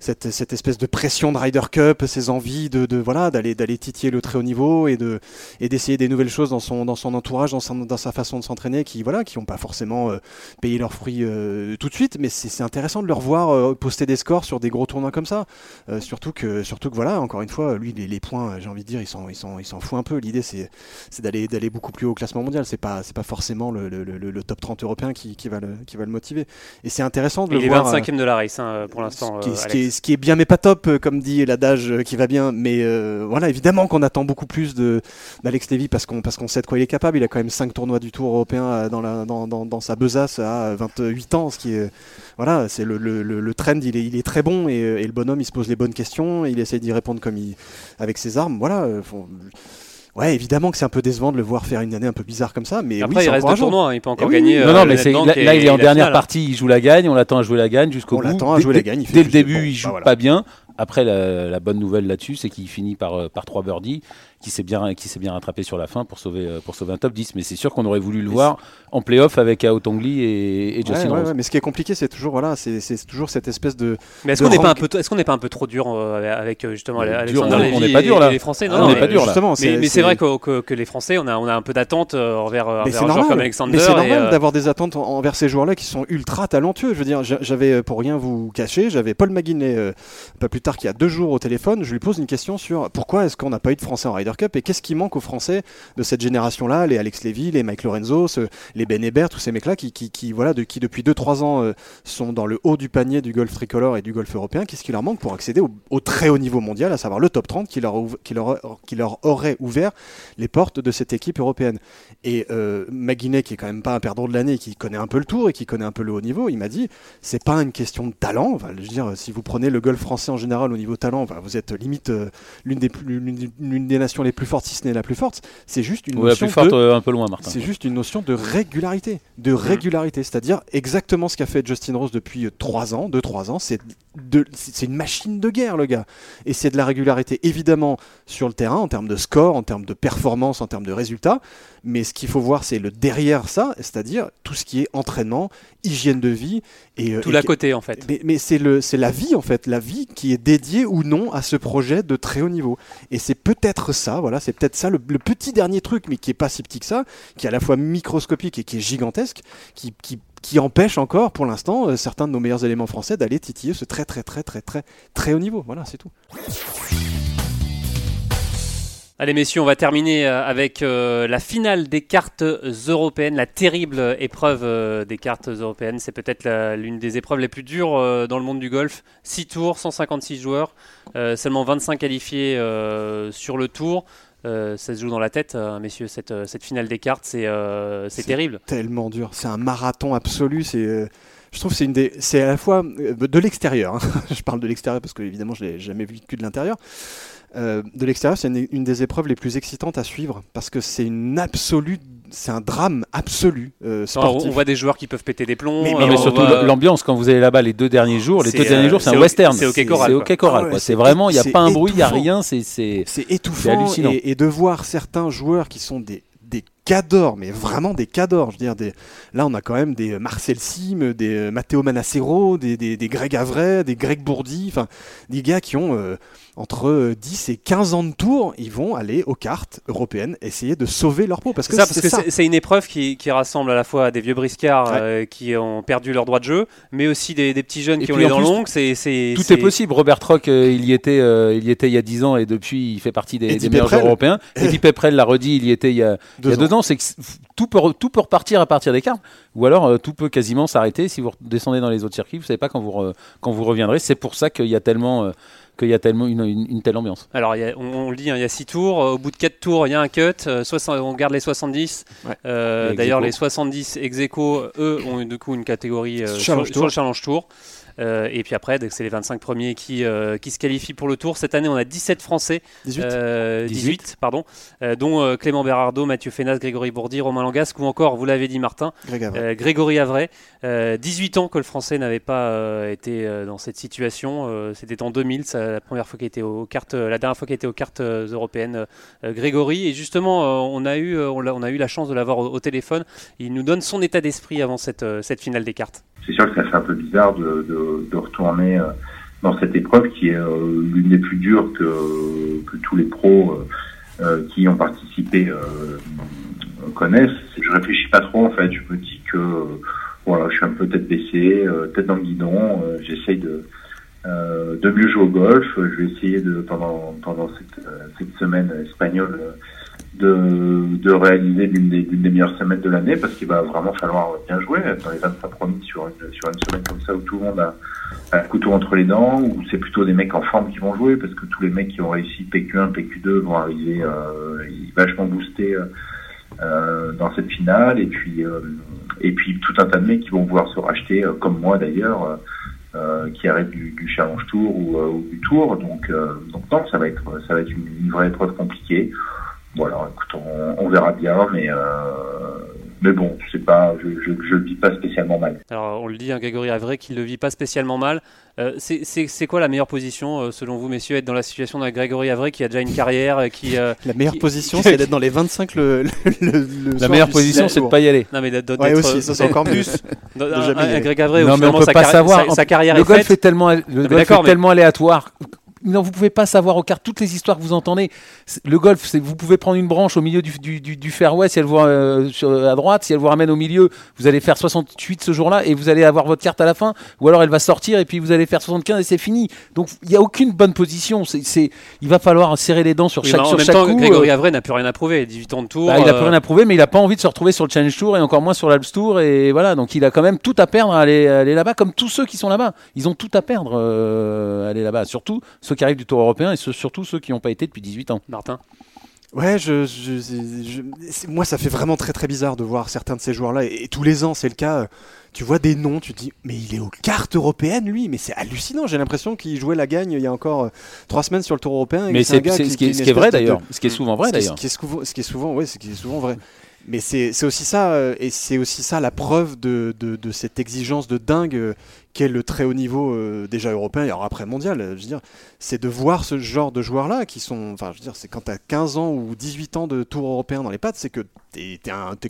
cette, cette espèce de pression de Ryder Cup, ses envies de, de voilà, d'aller, d'aller titiller le très haut niveau et de, et d'essayer des nouvelles choses dans son, dans son entourage, dans, son- dans sa façon de s'entraîner, qui, voilà, qui n'ont pas forcément euh, payé leurs fruits euh, tout de suite, mais c'est, intéressant de le revoir euh, poster des scores sur des gros tournois comme ça. Surtout que, surtout que voilà, encore une fois, lui, les, les points, j'ai envie de dire, ils s'en, ils s'en, ils s'en fout un peu. L'idée, c'est, c'est d'aller, d'aller beaucoup plus haut au classement mondial. C'est pas, c'est pas forcément le, le, le- le top 30 européen qui, qui va le, qui va le motiver. Et c'est intéressant de Il le est voir. 25e de la race hein, pour l'instant. Ce qui, est, ce Alex. qui est- ce qui est bien mais pas top, euh, comme dit l'adage euh, qui va bien. Mais euh, voilà, évidemment qu'on attend beaucoup plus de d'Alex Levy parce qu'on sait de quoi il est capable. Il a quand même 5 tournois du Tour européen dans, la, dans, sa besace à 28 ans, ce qui est voilà, c'est le, le, le, trend. Il est, il est très bon et, le bonhomme il se pose les bonnes questions. Il essaye d'y répondre comme il avec ses armes. Voilà. Ouais, évidemment que c'est un peu décevant de le voir faire une année un peu bizarre comme ça, mais Après, oui, il c'est reste deux tournois. hein, Il peut encore oui, gagner. oui. euh, non, non, mais c'est- là, il est en dernière finale. partie, il joue la gagne, on l'attend à jouer la gagne jusqu'au On bout. l'attend à Dès- jouer la gagne, Dès le début, Bon, il bah joue voilà. pas bien. Après, la, la bonne nouvelle là-dessus, c'est qu'il finit par, euh, par trois birdies, qui s'est bien, qui s'est bien rattrapé sur la fin pour sauver, euh, pour sauver un top 10. Mais c'est sûr qu'on aurait voulu le Mais voir en playoff avec Aotongli et, et Justin ouais, Rose. ouais, mais ce qui est compliqué, c'est toujours voilà, c'est c'est toujours cette espèce de Mais est-ce de qu'on n'est pas un peu, est-ce qu'on n'est pas un peu trop dur euh, avec euh, justement Dur, Alexander on- Lévy on n'est pas et- dur, là. les Français Non, Ah, non, on n'est mais- pas dur, là. justement, Mais, mais c'est vrai que, que, que les Français, on a, on a un peu d'attente envers, envers c'est un joueur normal. comme Alexander. Mais c'est normal d'avoir des attentes en- envers ces joueurs-là qui sont ultra talentueux. Je veux dire, j'a- j'avais, pour rien vous cacher, j'avais Paul Maguinet, euh, pas plus tard qu'il y a deux jours au téléphone. Je lui pose une question sur pourquoi est-ce qu'on n'a pas eu de Français en Cup et qu'est-ce qui manque aux Français de cette génération-là, les Alex Lévy, les Mike Lorenzo, les Ben Hébert, tous ces mecs-là qui, voilà, qui depuis 2-3 ans euh, sont dans le haut du panier du golf tricolore et du golf européen. Qu'est-ce qui leur manque pour accéder au, très haut niveau mondial, à savoir le top 30 qui leur, qui leur, qui leur aurait ouvert les portes de cette équipe européenne. Et euh, qui est quand même pas un perdant de l'année, qui connaît un peu le tour et qui connaît un peu le haut niveau, il m'a dit c'est pas une question de talent. Je veux dire, si vous prenez le golf français en général au niveau talent, vous êtes limite euh, l'une des, des- l'une des nations les plus fortes, si ce n'est la plus forte. C'est juste une Ouais, la notion plus forte, de euh, un peu loin, Martin. c'est juste une notion de régularité, de régularité, c'est-à-dire exactement ce qu'a fait Justin Rose depuis 3 ans, 2-3 ans, c'est de- c'est une machine de guerre le gars. Et c'est de la régularité évidemment sur le terrain en termes de score, en termes de performance, en termes de résultats, mais ce qu'il faut voir c'est le derrière ça, c'est-à-dire tout ce qui est entraînement, hygiène de vie et euh, tout l'à côté en fait. mais, mais c'est le c'est la vie en fait, la vie qui est dédiée ou non à ce projet de très haut niveau. Et c'est peut-être ça, voilà, c'est peut-être ça le, le petit dernier truc, mais qui est pas si petit que ça, qui est à la fois microscopique et qui est gigantesque, qui, qui, qui empêche encore pour l'instant euh, certains de nos meilleurs éléments français d'aller titiller ce très très très très très très haut niveau. Voilà, c'est tout. Allez messieurs, on va terminer euh, avec euh, la finale des cartes européennes, la terrible épreuve des cartes européennes. C'est peut-être l'une des épreuves les plus dures dans le monde du golf. 6 tours, 156 joueurs, seulement 25 qualifiés sur le tour. Euh, ça se joue dans la tête, euh, messieurs, cette, euh, cette finale des cartes, c'est euh, terrible. Tellement dur, c'est un marathon absolu. C'est euh, je trouve que c'est une des, c'est à la fois de l'extérieur. hein. je parle de l'extérieur parce que évidemment je l'ai jamais vécu de l'intérieur. Euh, de l'extérieur, c'est une, une des épreuves les plus excitantes à suivre parce que c'est une absolue, c'est un drame absolu euh, On, voit des joueurs qui peuvent péter des plombs. Mais- euh, Non, mais on surtout voit- l'ambiance quand vous allez là-bas les deux derniers jours. Les C'est, deux derniers euh, jours, c'est un western. c'est hockey choral, C'est. Ah ouais, c'est C'est vraiment, il n'y a pas un bruit, il n'y a étouffant. rien. C'est étouffant hallucinant. et, et de voir certains joueurs qui sont des, des cadors, mais vraiment des cadors. Je veux dire, des... là, on a quand même des Marcel Sim, des Matteo Manacero, des, des, des Greg Avray, des Greg Bourdi, enfin, des gars qui ont euh, entre 10 et 15 ans de tour, ils vont aller aux cartes européennes essayer de sauver leur peau. Parce que ça, parce que c'est une épreuve qui, qui, rassemble à la fois des vieux briscards euh, qui ont perdu leur droit de jeu, mais aussi des, des petits jeunes qui ont les dents longues. C'est, tout est... possible. Robert Trock, euh, il, y était, euh, il y était il y a 10 ans et depuis, il fait partie des, des meilleurs européens. Eddie Peprel l'a redit, il y était il y a deux, il y a deux ans. C'est que tout peut, tout peut repartir à partir des cartes, ou alors tout peut quasiment s'arrêter si vous descendez dans les autres circuits. Vous savez pas quand vous, quand vous reviendrez. C'est pour ça qu'il y a tellement qu'il y a tellement une, une, telle ambiance. Alors, on, le dit, hein, il y a 6 tours. Au bout de 4 tours, il y a un cut. Euh, on garde les 70. Euh, d'ailleurs, les 70 ex eux, ont du coup une catégorie euh, sur, sur, le Challenge Tour. Euh, et puis après, c'est les 25 premiers qui, euh, qui se qualifient pour le tour. Cette année, on a 17 Français. 18, 18. Euh, pardon, dont Clément Berardo, Mathieu Fenas, Grégory Bourdi, Romain Langasque ou encore, vous l'avez dit Martin, Grégory Avray. 18 ans que le Français n'avait pas été dans cette situation. C'était en 2000, la première fois qu'il était aux cartes, la dernière fois qu'il était aux cartes européennes. Grégory. Et justement, on a eu, on a, on a eu la chance de l'avoir au, au, téléphone. Il nous donne son état d'esprit avant cette, cette finale des cartes c'est sûr que ça fait un peu bizarre de, de, de retourner euh, dans cette épreuve qui est euh, l'une des plus dures que, que tous les pros euh, qui y ont participé connaissent. Je réfléchis pas trop en fait. Je me dis que voilà, je suis un peu tête baissée, tête dans le guidon. J'essaye de de mieux jouer au golf. Je vais essayer de pendant pendant cette, cette semaine espagnole de, de réaliser l'une des, des, meilleures semaines de l'année parce qu'il va vraiment falloir bien jouer dans les 25 premiers sur une, sur une semaine comme ça où tout le monde a, le couteau entre les dents, où c'est plutôt des mecs en forme qui vont jouer parce que tous les mecs qui ont réussi PQ1, PQ2 vont arriver euh, vachement boostés euh, euh, dans cette finale. Et puis euh, et puis tout un tas de mecs qui vont pouvoir se racheter euh, comme moi d'ailleurs euh, qui arrivent du, du, Challenge Tour ou, ou du Tour. Donc donc non ça va être ça va être une, une vraie épreuve compliquée voilà, écoute, on, verra bien, mais, euh, mais bon, je sais pas, je, je, le vis pas spécialement mal. Alors, on le dit, hein, Grégory Avray, qu'il le vit pas spécialement mal. Euh, c'est quoi la meilleure position, euh, selon vous, messieurs, être dans la situation d'un Grégory Avray qui a déjà une carrière qui. la meilleure position, c'est d'être dans les 25 le. le, la meilleure position, c'est de pas y aller. Non, mais d'être ouais, aussi, ça c'est encore plus. un, Greg Avray, non, mais on peut pas savoir. Sa, carrière le golf est tellement, le golf est tellement aléatoire non, vous pouvez pas savoir au quart toutes les histoires que vous entendez. Le golf, c'est vous pouvez prendre une branche au milieu du, du, du, du fairway, si elle vous euh, sur, à droite, si elle vous ramène au milieu, vous allez faire 68 ce jour-là et vous allez avoir votre carte à la fin, ou alors elle va sortir et puis vous allez faire 75 et c'est fini. Donc il n'y a aucune bonne position. C'est, il va falloir serrer les dents sur chaque, sur chaque coup. Grégory euh. Avray n'a plus rien à prouver. 18 ans de tour. Bah, il n'a plus euh. rien à prouver, mais il n'a pas envie de se retrouver sur le Challenge Tour et encore moins sur l'Alps Tour et voilà. Donc il a quand même tout à perdre à aller, aller là-bas, comme tous ceux qui sont là-bas. Ils ont tout à perdre à aller là-bas, surtout ceux qui arrivent du Tour européen et surtout ceux qui n'ont pas été depuis 18 ans. Martin Ouais, je, je, moi ça fait vraiment très très bizarre de voir certains de ces joueurs-là, et, tous les ans c'est le cas. Tu vois des noms, tu te dis, mais il est aux cartes européennes lui, mais c'est hallucinant. J'ai l'impression qu'il jouait la gagne il y a encore euh, trois semaines sur le Tour européen. Mais c'est ce, qui est vrai d'ailleurs, ce qui est souvent vrai d'ailleurs. Ce qui est souvent, ce qui est souvent, ouais, ce qui est souvent vrai. Mais c'est aussi ça, euh, et c'est aussi ça la preuve de, de, de, cette exigence de dingue euh, qu'est le très haut niveau euh, déjà européen et alors après mondial. Je veux dire, c'est de voir ce genre de joueurs-là qui sont, enfin, je veux dire, c'est quand tu as 15 ans ou 18 ans de tour européen dans les pattes, c'est que tu es,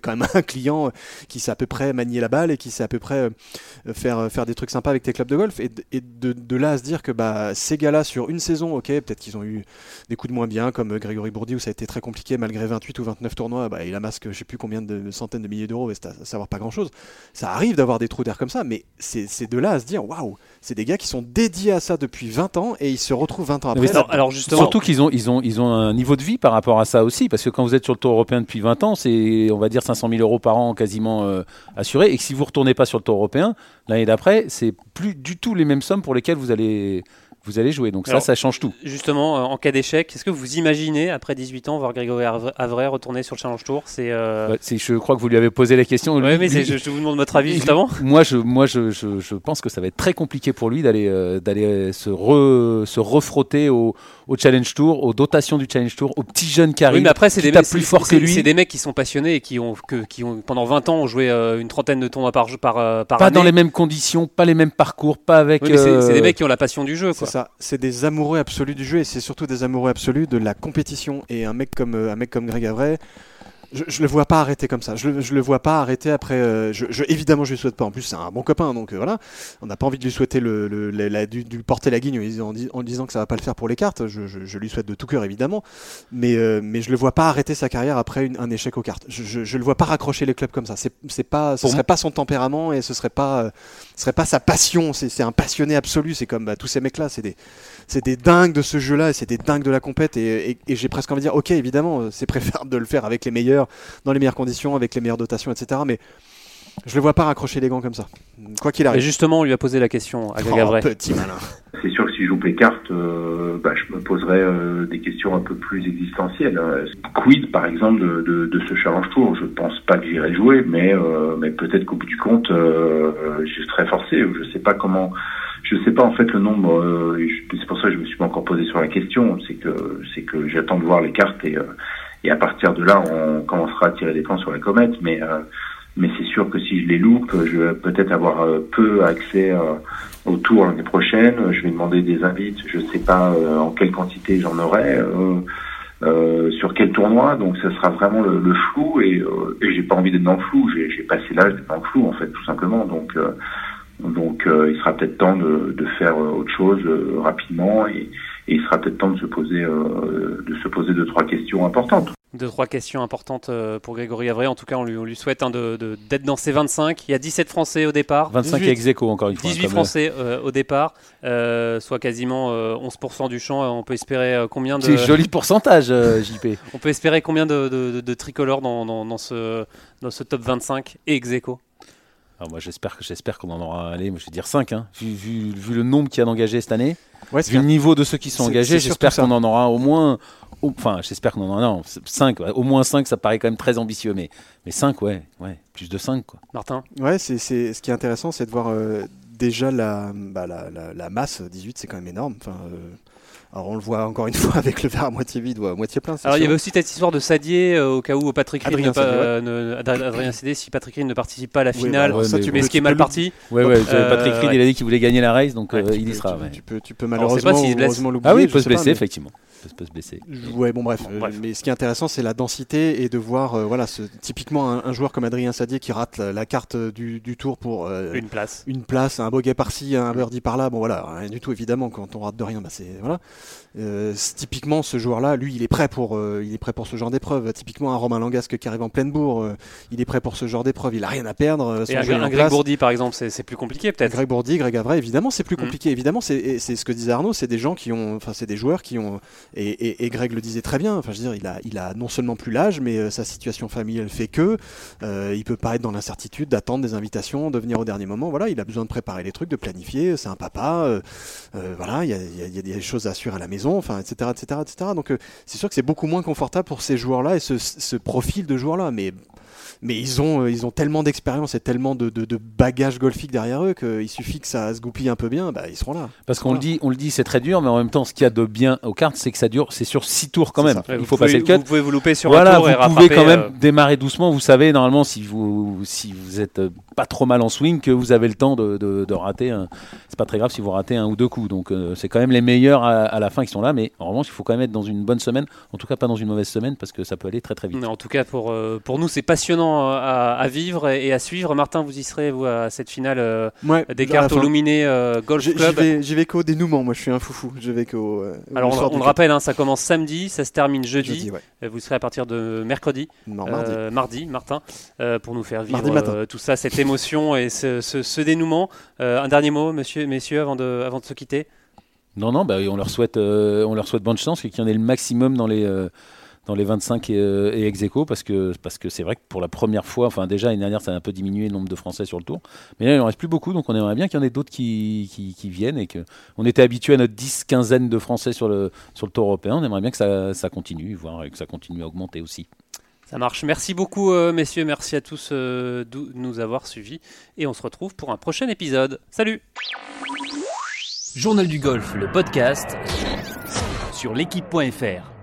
quand même un client qui sait à peu près manier la balle et qui sait à peu près euh, faire, faire des trucs sympas avec tes clubs de golf. Et, de, de, là à se dire que bah, ces gars-là, sur une saison, ok, peut-être qu'ils ont eu des coups de moins bien, comme Grégory Bourdi, où ça a été très compliqué malgré 28 ou 29 tournois, bah, il amasse je sais plus combien de centaines de milliers d'euros, et c'est à savoir pas grand-chose. Ça arrive d'avoir des trous d'air comme ça, mais c'est de là à se dire, waouh, c'est des gars qui sont dédiés à ça depuis 20 ans et ils se retrouvent 20 ans après. alors, justement... Surtout qu'ils ont, ils ont, ils ont un niveau de vie par rapport à ça aussi, parce que quand vous êtes sur le tour européen depuis 20 ans, c'est, on va dire, 500 000 euros par an quasiment euh, assurés, et que si vous retournez pas sur le tour européen, l'année d'après, c'est plus du tout les mêmes sommes pour lesquelles vous allez vous allez jouer. Donc ça, ça change tout. Justement, euh, en cas d'échec, est-ce que vous imaginez, après 18 ans, voir Grégory Avray retourner sur le Challenge Tour? C'est. Euh... je crois que vous lui avez posé la question. Oui, mais je, vous demande votre avis justement. Moi, je, moi je, je, pense que ça va être très compliqué pour lui d'aller euh, d'aller se, re, se refrotter au, au Challenge Tour, aux dotations du Challenge Tour, aux petits jeunes qui arrivent. Oui, mais après, c'est des mecs plus fort que lui. C'est des mecs qui sont passionnés et qui ont, que, qui ont pendant 20 ans ont joué euh, une trentaine de tournois par, par, par Pas dans les mêmes conditions, pas les mêmes parcours, pas avec. Oui, c'est des mecs qui ont la passion du jeu. C'est ça. C'est des amoureux absolus du jeu et c'est surtout des amoureux absolus de la compétition. Et un mec comme, euh, un mec comme Greg Avray, Je, je le vois pas arrêter comme ça. Je, le- je le vois pas arrêter après. euh, je, je- évidemment, je lui souhaite pas. En plus, c'est un bon copain, donc euh, voilà. On n'a pas envie de lui souhaiter le, le- la- la- du- lui porter la guigne en, disant- en que ça va pas le faire pour les cartes. Je, je- je lui souhaite de tout cœur, évidemment. Mais, euh, mais je le vois pas arrêter sa carrière après une- un échec aux cartes. Je, je, je le vois pas raccrocher les clubs comme ça. C'est, c'est pas, ce Pour serait pas son tempérament et ce serait pas, euh, ce serait pas sa passion. C'est, c'est un passionné absolu. C'est comme bah, tous ces mecs-là. C'est des, c'est des dingues de ce jeu-là. et C'est des dingues de la compète. Et, et- et j'ai presque envie de dire, ok, évidemment, euh, c'est préférable de le faire avec les meilleurs, dans les meilleures conditions, avec les meilleures dotations, etc. Mais je le vois pas raccrocher les gants comme ça. Quoi qu'il Et arrive. justement, on lui a posé la question à Oh, Gagavray. petit malin. C'est sûr que si je joue les cartes, euh, bah, je me poserais euh, des questions un peu plus existentielles. hein. Quid, par exemple, de, de, de ce challenge tour? Je pense pas que j'irai jouer, mais, euh, mais peut-être qu'au bout du compte, je serais forcé. Je sais pas comment. Je sais pas en fait le nombre. euh, et c'est pour ça que je me suis pas encore posé sur la question. C'est que c'est que j'attends de voir les cartes et euh, et à partir de là, on commencera à tirer des points sur la comète. Mais euh, mais c'est sûr que si je les loupe, je vais peut-être avoir euh, peu accès euh, au tour l'année prochaine. Je vais demander des invites. Je sais pas euh, en quelle quantité j'en aurai. euh, sur quel tournoi, donc ça sera vraiment le, le flou et, euh, et j'ai pas envie d'être dans le flou. J'ai passé l'âge d'être dans le flou en fait, tout simplement. Donc euh, donc il sera peut-être temps de, de faire autre chose rapidement et, et il sera peut-être temps de se poser de se poser deux trois questions importantes. Deux, trois questions importantes euh, pour Grégory Avray. En tout cas, on lui, on lui souhaite hein, de- de- d'être dans ses 25. Il y a 17 Français au départ. 25 18. ex aequo encore une fois. 18 comme, euh, Français euh, au départ, euh, soit quasiment euh, 11% du champ. On peut espérer euh, combien de, C'est joli pourcentage, euh, JP. on peut espérer combien de, de- de- de tricolores dans, dans- dans ce, dans ce top 25 et ex aequo Alors moi j'espère que j'espère qu'on en aura allé, moi je vais dire 5 hein. vu, vu, vu le nombre qu'il y a d'engagés cette année, Ouais, vu le niveau de ceux qui sont engagés, j'espère qu'on en aura au moins au- enfin j'espère qu'on en a non, 5 au moins 5 ça paraît quand même très ambitieux mais mais 5 ouais, ouais, plus de 5 quoi. Martin? Ouais, c'est, c'est, ce qui est intéressant, c'est de voir euh, déjà la, bah, la, la, la masse. 18, c'est quand même énorme. Enfin, euh, alors on le voit encore une fois avec le verre à moitié vide ou à moitié plein. Alors il y avait aussi cette histoire de Sadier euh, au cas où Patrick Reed Adrien ne pas- Sadier, ouais. euh, ne- Ad- Adrien Sadier, si Patrick Reed ne participe pas à la Oui, finale, bah, alors ça, mais tu mais ce qui est mal parti. Ouais Donc, ouais, euh, Patrick Reed ouais. il a dit qu'il voulait gagner la race donc Ouais, euh, il y peux- sera. tu, ouais. tu peux, tu malheureusement, l'oublier. Ah oui, il peut se blesser mais- effectivement. Il peut se blesser. Ouais, bon bref. euh, Bref. Mais ce qui est intéressant, c'est la densité et de voir, euh, voilà, ce, typiquement un, un joueur comme Adrien Sadier qui rate la, la carte du, du tour pour euh, Une place. une place, un bogey par-ci, un birdie par-là. Bon voilà, rien du tout évidemment. Quand on rate de rien, bah c'est voilà. Euh, typiquement ce joueur-là, lui, il est prêt pour, euh, il est prêt pour ce genre d'épreuve. Typiquement un Romain Langasque qui arrive en pleine bourre, euh, il est prêt pour ce genre d'épreuve. Il a rien à perdre. son Et un, jeu Greg place. Bourdi par exemple, c'est plus compliqué peut-être. Greg Bourdi, Greg Avray, évidemment, c'est plus Mm. compliqué. Évidemment, c'est ce que disait Arnaud, c'est des gens qui ont, enfin, c'est des joueurs qui ont, et, et- et Greg le disait très bien. Enfin, je veux dire, il a, il a non seulement plus l'âge, mais sa situation familiale fait que il peut pas être dans l'incertitude d'attendre des invitations, de venir au dernier moment. Voilà, il a besoin de préparer les trucs, de planifier. C'est un papa. voilà, il y a, il y a- il y a des choses à assurer à la maison, enfin, etc., etc., etc. Donc, euh, c'est sûr que c'est beaucoup moins confortable pour ces joueurs-là et ce, profil de joueurs-là, mais mais ils ont, euh, ils ont tellement d'expérience et tellement de, de, de bagages golfiques derrière eux qu'il suffit que ça se goupille un peu bien, bah, ils seront là. Parce qu'on le dit, on le dit, c'est très dur, mais en même temps, ce qu'il y a de bien aux cartes, c'est que ça dure, c'est sur 6 tours quand même. Il vous faut pouvez- passer le cut. Vous pouvez vous louper sur voilà, un tour vous et pouvez rattraper. quand même euh, démarrer doucement. Vous savez, normalement, si vous si vous êtes euh, pas trop mal en swing, que vous avez le temps de, de, de rater. un- C'est pas très grave si vous ratez un ou deux coups. Donc euh, c'est quand même les meilleurs à, à la fin qui sont là. Mais en revanche, il faut quand même être dans une bonne semaine. En tout cas, pas dans une mauvaise semaine parce que ça peut aller très très vite. En tout cas, pour, euh, pour nous, c'est passionnant euh, à, à vivre et, à suivre. Martin, vous y serez, vous, à cette finale euh, Ouais, des cartes au. Luminé euh, Golf j'y Club. vais, j'y vais qu'au dénouement, moi je suis un foufou. Je vais qu'au. euh, au Alors, on, le rappelle, hein, ça commence samedi, ça se termine jeudi. jeudi, ouais. Vous serez à partir de mercredi, Non, mardi. euh, mardi, Martin, euh, pour nous faire vivre euh, tout ça, cette émotion et ce, ce- ce dénouement. Euh, un dernier mot, monsieur, messieurs, avant de, avant de se quitter? Non, non, bah, on leur souhaite, euh, on leur souhaite bonne chance et qu'il y en ait le maximum dans les. Dans les 25 et, euh, et ex aequo, parce que parce que c'est vrai que pour la première fois, enfin déjà l'année dernière ça a un peu diminué le nombre de Français sur le tour, mais là il en reste plus beaucoup, donc on aimerait bien qu'il y en ait d'autres qui, qui, qui viennent et que on était habitué à notre 10 quinzaine de Français sur le sur le tour européen, on aimerait bien que ça, ça continue, voire que ça continue à augmenter aussi. Ça marche. Merci beaucoup, euh, messieurs. Merci à tous euh, de nous avoir suivis. Et on se retrouve pour un prochain épisode. Salut Journal du golf, le podcast sur l'équipe.fr.